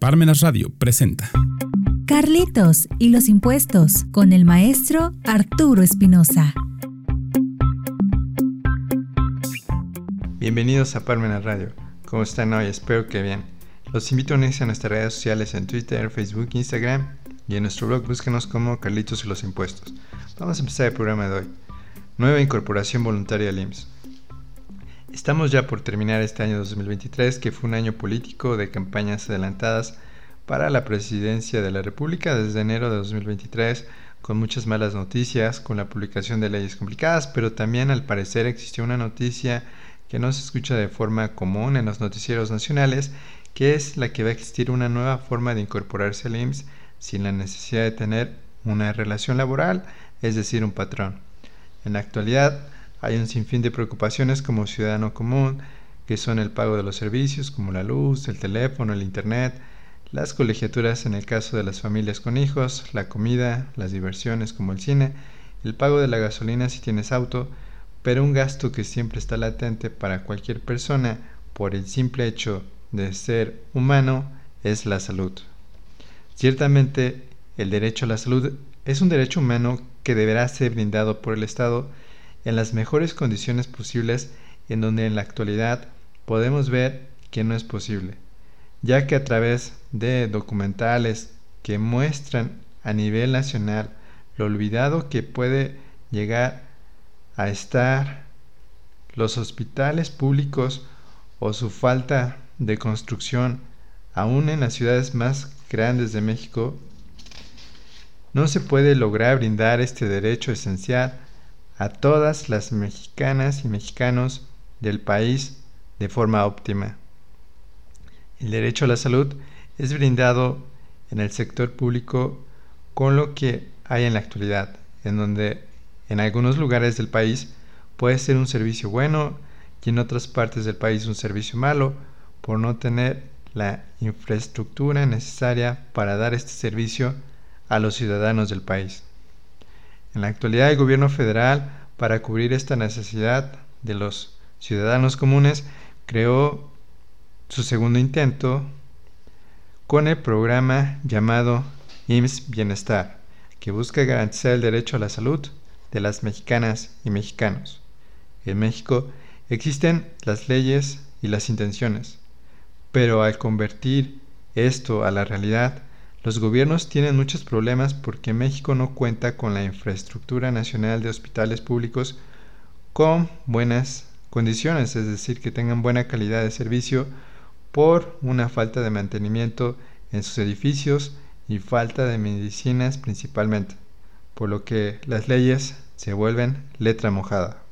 Parmenas Radio presenta Carlitos y los impuestos con el maestro Arturo Espinosa. Bienvenidos a Parmenas Radio. ¿Cómo están hoy? Espero que bien. Los invito a unirse a nuestras redes sociales en Twitter, Facebook, Instagram y en nuestro blog búsquenos como Carlitos y los impuestos. Vamos a empezar el programa de hoy. Nueva incorporación voluntaria al IMSS. Estamos ya por terminar este año 2023, que fue un año político de campañas adelantadas para la presidencia de la República desde enero de 2023, con muchas malas noticias, con la publicación de leyes complicadas, pero también al parecer existió una noticia que no se escucha de forma común en los noticieros nacionales, que es la que va a existir una nueva forma de incorporarse al IMSS sin la necesidad de tener una relación laboral, es decir, un patrón. En la actualidad, hay un sinfín de preocupaciones como ciudadano común, que son el pago de los servicios como la luz, el teléfono, el internet, las colegiaturas en el caso de las familias con hijos, la comida, las diversiones como el cine, el pago de la gasolina si tienes auto, pero un gasto que siempre está latente para cualquier persona por el simple hecho de ser humano es la salud. Ciertamente, el derecho a la salud es un derecho humano que deberá ser brindado por el Estado en las mejores condiciones posibles en donde en la actualidad podemos ver que no es posible, ya que a través de documentales que muestran a nivel nacional lo olvidado que puede llegar a estar los hospitales públicos o su falta de construcción aún en las ciudades más grandes de México, no se puede lograr brindar este derecho esencial a todas las mexicanas y mexicanos del país de forma óptima. El derecho a la salud es brindado en el sector público con lo que hay en la actualidad, en donde en algunos lugares del país puede ser un servicio bueno y en otras partes del país un servicio malo por no tener la infraestructura necesaria para dar este servicio a los ciudadanos del país. En la actualidad el gobierno federal, para cubrir esta necesidad de los ciudadanos comunes, creó su segundo intento con el programa llamado IMSS Bienestar, que busca garantizar el derecho a la salud de las mexicanas y mexicanos. En México existen las leyes y las intenciones, pero al convertir esto a la realidad, los gobiernos tienen muchos problemas porque México no cuenta con la infraestructura nacional de hospitales públicos con buenas condiciones, es decir, que tengan buena calidad de servicio por una falta de mantenimiento en sus edificios y falta de medicinas principalmente, por lo que las leyes se vuelven letra mojada.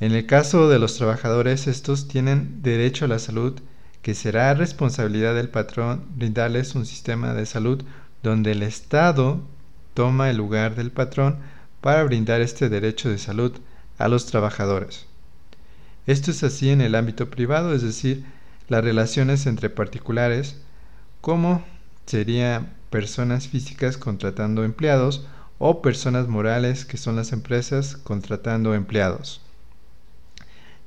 En el caso de los trabajadores, estos tienen derecho a la salud que será responsabilidad del patrón brindarles un sistema de salud donde el Estado toma el lugar del patrón para brindar este derecho de salud a los trabajadores. Esto es así en el ámbito privado, es decir, las relaciones entre particulares, como serían personas físicas contratando empleados o personas morales que son las empresas contratando empleados.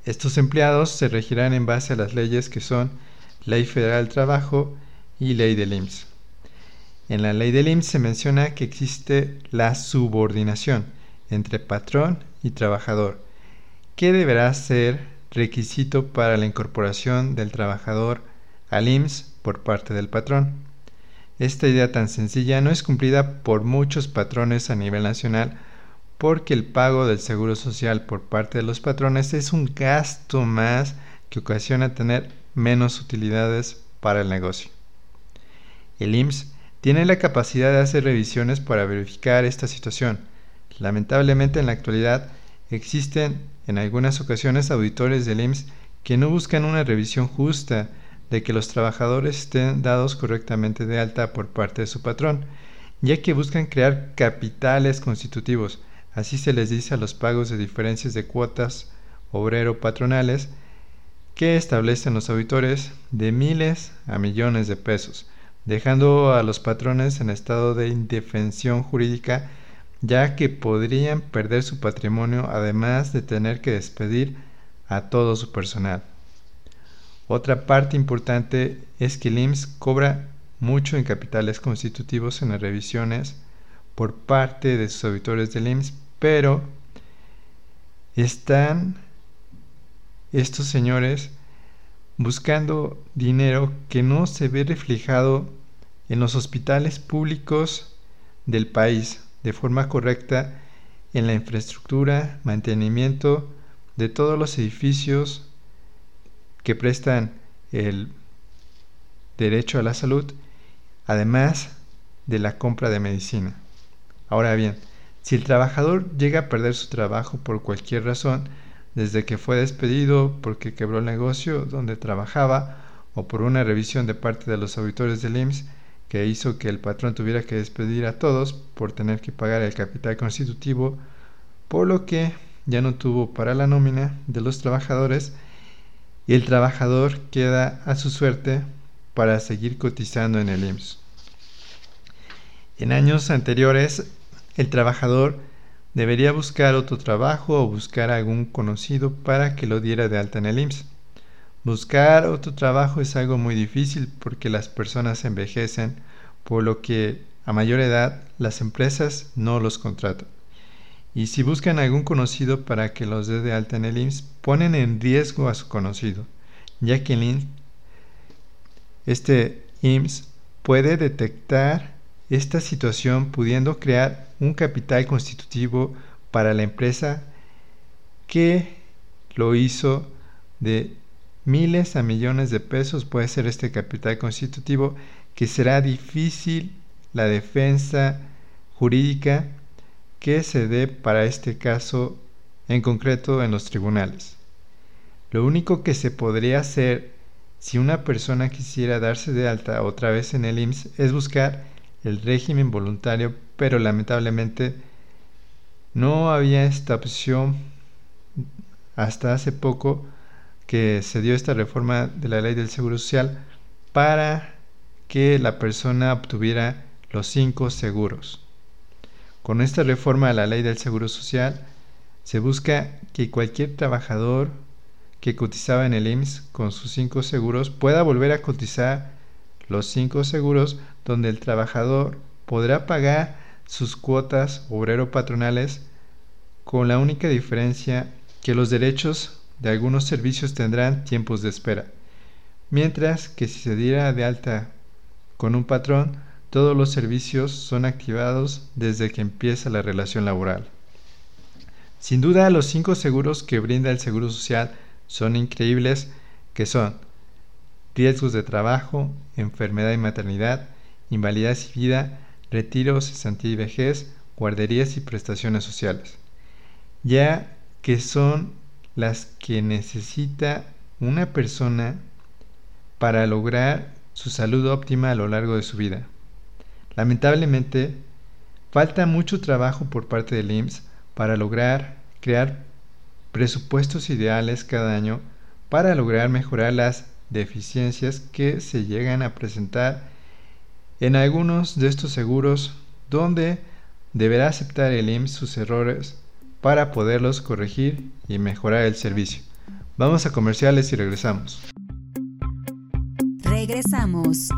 Estos empleados se regirán en base a las leyes que son Ley Federal del Trabajo y Ley del IMSS. En la Ley del IMSS se menciona que existe la subordinación entre patrón y trabajador, que deberá ser requisito para la incorporación del trabajador al IMSS por parte del patrón. Esta idea tan sencilla no es cumplida por muchos patrones a nivel nacional porque el pago del seguro social por parte de los patrones es un gasto más que ocasiona tener menos utilidades para el negocio. El IMSS tiene la capacidad de hacer revisiones para verificar esta situación. Lamentablemente en la actualidad existen en algunas ocasiones auditores del IMSS que no buscan una revisión justa de que los trabajadores estén dados correctamente de alta por parte de su patrón, ya que buscan crear capitales constitutivos, así se les dice a los pagos de diferencias de cuotas obrero-patronales, que establecen los auditores de miles a millones de pesos, dejando a los patrones en estado de indefensión jurídica ya que podrían perder su patrimonio además de tener que despedir a todo su personal. Otra parte importante es que el IMSS cobra mucho en capitales constitutivos en las revisiones por parte de sus auditores del IMSS, pero están estos señores buscando dinero que no se ve reflejado en los hospitales públicos del país de forma correcta en la infraestructura, mantenimiento de todos los edificios que prestan el derecho a la salud, además de la compra de medicina. Ahora bien, si el trabajador llega a perder su trabajo por cualquier razón, desde que fue despedido porque quebró el negocio donde trabajaba o por una revisión de parte de los auditores del IMSS que hizo que el patrón tuviera que despedir a todos por tener que pagar el capital constitutivo, por lo que ya no tuvo para la nómina de los trabajadores y el trabajador queda a su suerte para seguir cotizando en el IMSS. En años anteriores, el trabajador debería buscar otro trabajo o buscar algún conocido para que lo diera de alta en el IMSS. Buscar otro trabajo es algo muy difícil porque las personas envejecen, por lo que a mayor edad las empresas no los contratan. Y si buscan algún conocido para que los dé de alta en el IMSS, ponen en riesgo a su conocido, ya que el este IMSS puede detectar esta situación pudiendo crear un capital constitutivo para la empresa que lo hizo de miles a millones de pesos puede ser este capital constitutivo que será difícil la defensa jurídica que se dé para este caso en concreto en los tribunales. Lo único que se podría hacer si una persona quisiera darse de alta otra vez en el IMSS es buscar el régimen voluntario, pero lamentablemente no había esta opción hasta hace poco que se dio esta reforma de la ley del Seguro Social para que la persona obtuviera los cinco seguros. Con esta reforma a la ley del Seguro Social se busca que cualquier trabajador que cotizaba en el IMSS con sus cinco seguros pueda volver a cotizar los cinco seguros donde el trabajador podrá pagar sus cuotas obrero-patronales con la única diferencia que los derechos de algunos servicios tendrán tiempos de espera, mientras que si se diera de alta con un patrón, todos los servicios son activados desde que empieza la relación laboral. Sin duda, los cinco seguros que brinda el Seguro Social son increíbles, que son riesgos de trabajo, enfermedad y maternidad, invalidez y vida, retiro, cesantía y vejez, guarderías y prestaciones sociales, ya que son las que necesita una persona para lograr su salud óptima a lo largo de su vida. Lamentablemente, falta mucho trabajo por parte del IMSS para lograr crear presupuestos ideales cada año para lograr mejorar las deficiencias que se llegan a presentar en algunos de estos seguros donde deberá aceptar el IMSS sus errores para poderlos corregir y mejorar el servicio. Vamos a comerciales y regresamos. Regresamos.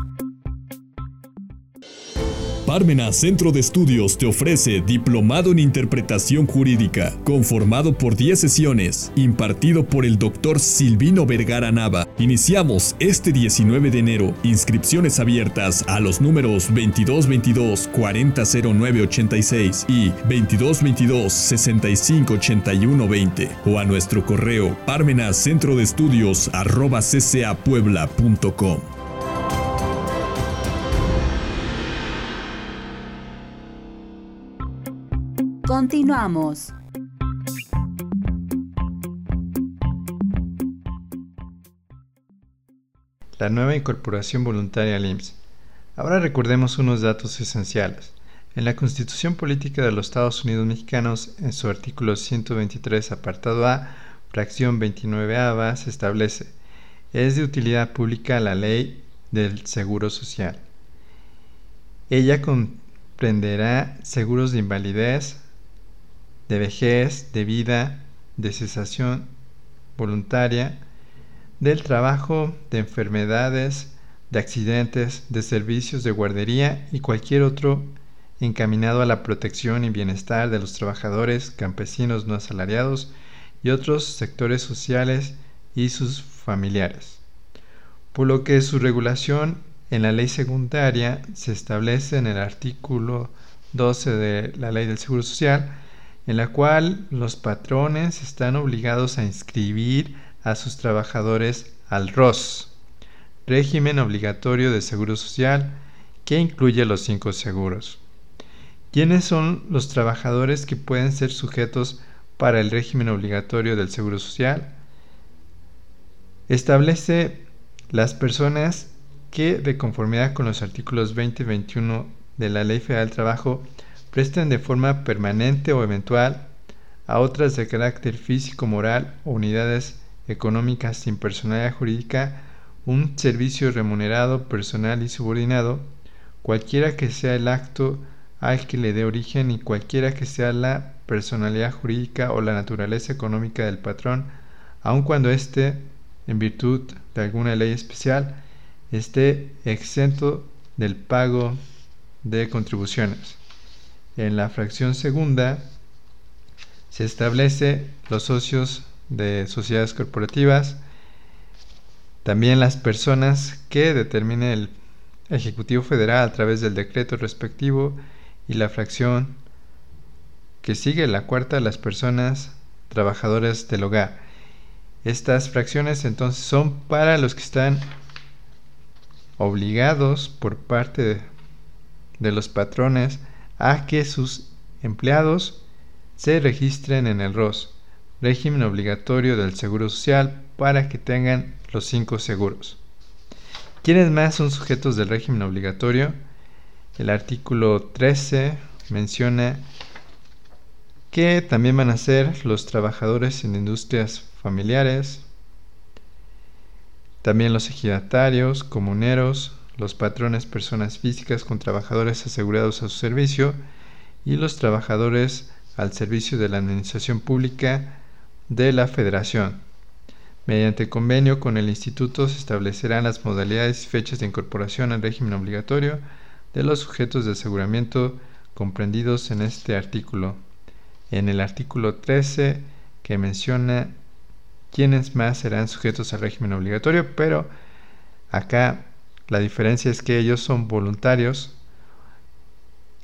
Parmena Centro de Estudios te ofrece Diplomado en Interpretación Jurídica, conformado por 10 sesiones, impartido por el doctor Silvino Vergara Nava. Iniciamos este 19 de enero. Inscripciones abiertas a los números 2222 400986 y 2222 658120 o a nuestro correo parmena centro de estudios arroba. Continuamos. La nueva incorporación voluntaria al IMSS. Ahora recordemos unos datos esenciales. En la Constitución Política de los Estados Unidos Mexicanos, en su artículo 123, apartado A, fracción 29A, se establece, es de utilidad pública la ley del Seguro Social. Ella comprenderá seguros de invalidez, de vejez, de vida, de cesación voluntaria, del trabajo, de enfermedades, de accidentes, de servicios de guardería y cualquier otro encaminado a la protección y bienestar de los trabajadores, campesinos no asalariados y otros sectores sociales y sus familiares. Por lo que su regulación en la ley secundaria se establece en el artículo 12 de la ley del Seguro Social, en la cual los patrones están obligados a inscribir a sus trabajadores al ROS, régimen obligatorio de seguro social, que incluye los cinco seguros. ¿Quiénes son los trabajadores que pueden ser sujetos para el régimen obligatorio del Seguro Social? Establece las personas que, de conformidad con los artículos 20 y 21 de la Ley Federal del Trabajo, presten de forma permanente o eventual a otras de carácter físico, moral o unidades económicas sin personalidad jurídica un servicio remunerado, personal y subordinado, cualquiera que sea el acto al que le dé origen y cualquiera que sea la personalidad jurídica o la naturaleza económica del patrón, aun cuando éste, en virtud de alguna ley especial, esté exento del pago de contribuciones. En la fracción segunda se establece los socios de sociedades corporativas, también las personas que determine el Ejecutivo Federal a través del decreto respectivo y la fracción que sigue la cuarta, las personas trabajadoras del hogar. Estas fracciones entonces son para los que están obligados por parte de, los patrones a que sus empleados se registren en el ROS, régimen obligatorio del Seguro Social, para que tengan los cinco seguros. ¿Quiénes más son sujetos del régimen obligatorio? El artículo 13 menciona que también van a ser los trabajadores en industrias familiares, también los ejidatarios, comuneros, los patrones personas físicas con trabajadores asegurados a su servicio y los trabajadores al servicio de la Administración Pública de la Federación. Mediante convenio con el Instituto se establecerán las modalidades y fechas de incorporación al régimen obligatorio de los sujetos de aseguramiento comprendidos en este artículo. En el artículo 13 que menciona quiénes más serán sujetos al régimen obligatorio, pero acá la diferencia es que ellos son voluntarios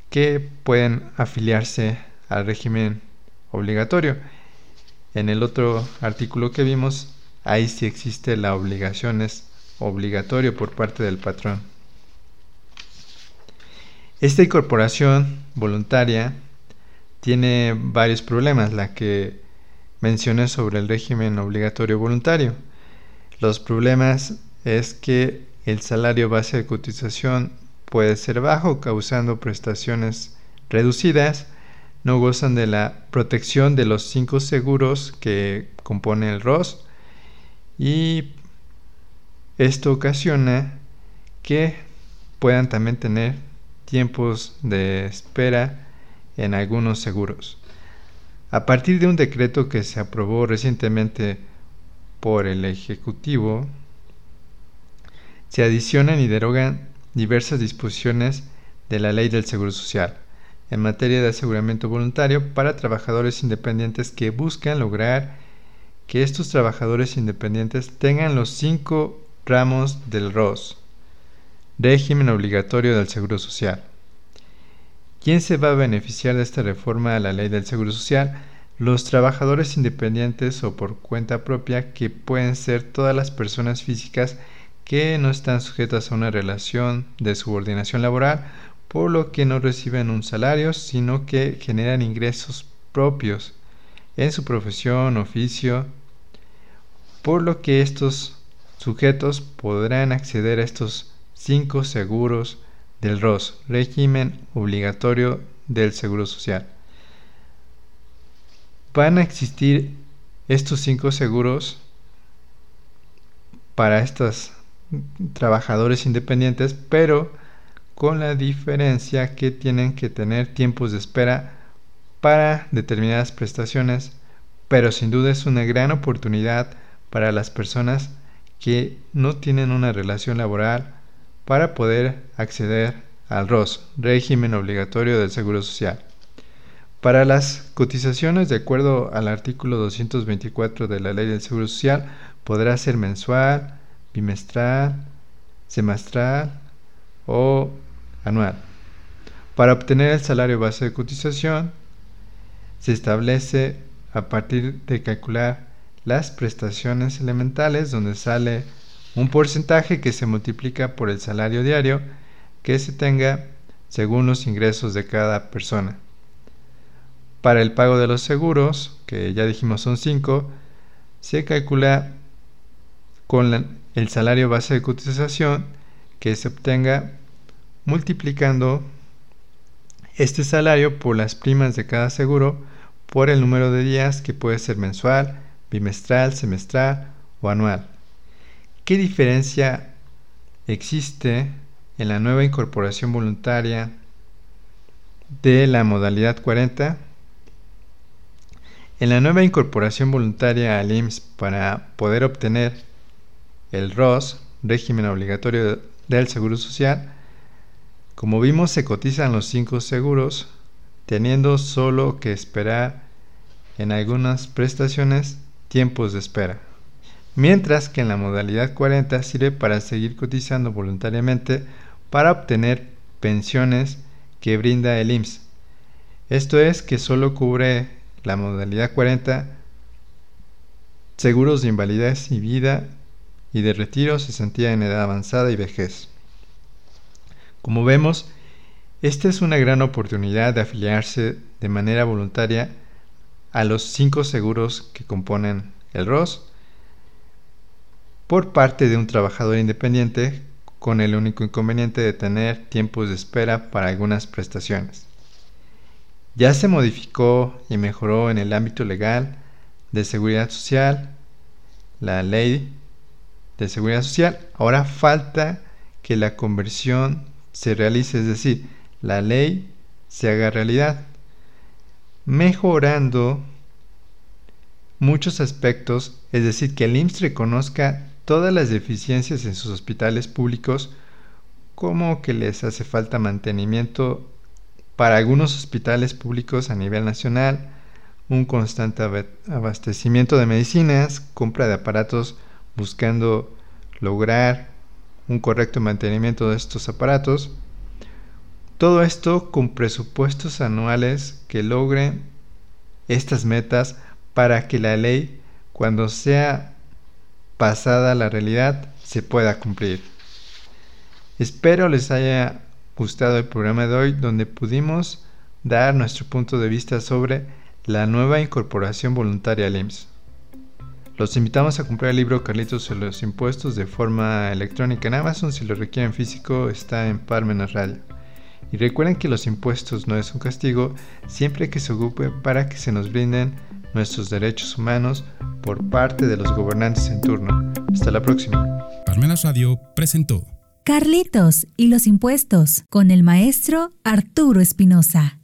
que pueden afiliarse al régimen obligatorio. En el otro artículo que vimos ahí sí existe la obligación, es obligatorio por parte del patrón. Esta incorporación voluntaria tiene varios problemas, la que mencioné sobre el régimen obligatorio voluntario. Los problemas es que el salario base de cotización puede ser bajo, causando prestaciones reducidas, no gozan de la protección de los cinco seguros que componen el ROS, y esto ocasiona que puedan también tener tiempos de espera en algunos seguros. A partir de un decreto que se aprobó recientemente por el Ejecutivo, se adicionan y derogan diversas disposiciones de la Ley del Seguro Social en materia de aseguramiento voluntario para trabajadores independientes que buscan lograr que estos trabajadores independientes tengan los cinco ramos del ROS, régimen obligatorio del Seguro Social. ¿Quién se va a beneficiar de esta reforma a la ley del Seguro Social? Los trabajadores independientes o por cuenta propia, que pueden ser todas las personas físicas que no están sujetas a una relación de subordinación laboral, por lo que no reciben un salario, sino que generan ingresos propios en su profesión, oficio, por lo que estos sujetos podrán acceder a estos cinco seguros del ROS, régimen obligatorio del Seguro Social. Van a existir estos cinco seguros para estos trabajadores independientes, pero con la diferencia que tienen que tener tiempos de espera para determinadas prestaciones, pero sin duda es una gran oportunidad para las personas que no tienen una relación laboral para poder acceder al ROS, régimen obligatorio del Seguro Social. Para las cotizaciones, de acuerdo al artículo 224 de la Ley del Seguro Social, podrá ser mensual, bimestral, semestral o anual. Para obtener el salario base de cotización, se establece a partir de calcular las prestaciones elementales, donde sale un porcentaje que se multiplica por el salario diario que se tenga según los ingresos de cada persona. Para el pago de los seguros, que ya dijimos son 5, se calcula con el salario base de cotización que se obtenga multiplicando este salario por las primas de cada seguro por el número de días que puede ser mensual, bimestral, semestral o anual. ¿Qué diferencia existe en la nueva incorporación voluntaria de la modalidad 40? En la nueva incorporación voluntaria al IMSS para poder obtener el ROS, régimen obligatorio del Seguro Social, como vimos se cotizan los cinco seguros, teniendo solo que esperar en algunas prestaciones tiempos de espera. Mientras que en la modalidad 40 sirve para seguir cotizando voluntariamente para obtener pensiones que brinda el IMSS. Esto es que solo cubre la modalidad 40 seguros de invalidez y vida y de retiro, sentía en edad avanzada y vejez. Como vemos, esta es una gran oportunidad de afiliarse de manera voluntaria a los cinco seguros que componen el ROS por parte de un trabajador independiente con el único inconveniente de tener tiempos de espera para algunas prestaciones. Ya se modificó y mejoró en el ámbito legal de seguridad social la ley de seguridad social. Ahora falta que la conversión se realice, es decir, la ley se haga realidad, mejorando muchos aspectos, es decir, que el IMSS reconozca todas las deficiencias en sus hospitales públicos, como que les hace falta mantenimiento para algunos hospitales públicos a nivel nacional, un constante abastecimiento de medicinas, compra de aparatos buscando lograr un correcto mantenimiento de estos aparatos. Todo esto con presupuestos anuales que logren estas metas para que la ley, cuando sea pasada a la realidad, se pueda cumplir. Espero les haya gustado el programa de hoy donde pudimos dar nuestro punto de vista sobre la nueva incorporación voluntaria al IMSS. Los invitamos a comprar el libro Carlitos sobre los impuestos de forma electrónica en Amazon. Si lo requieren físico, está en Parmenas Radio. Y recuerden que los impuestos no es un castigo siempre que se ocupe para que se nos brinden nuestros derechos humanos por parte de los gobernantes en turno. Hasta la próxima. Parmenas Radio presentó Carlitos y los impuestos con el maestro Arturo Espinosa.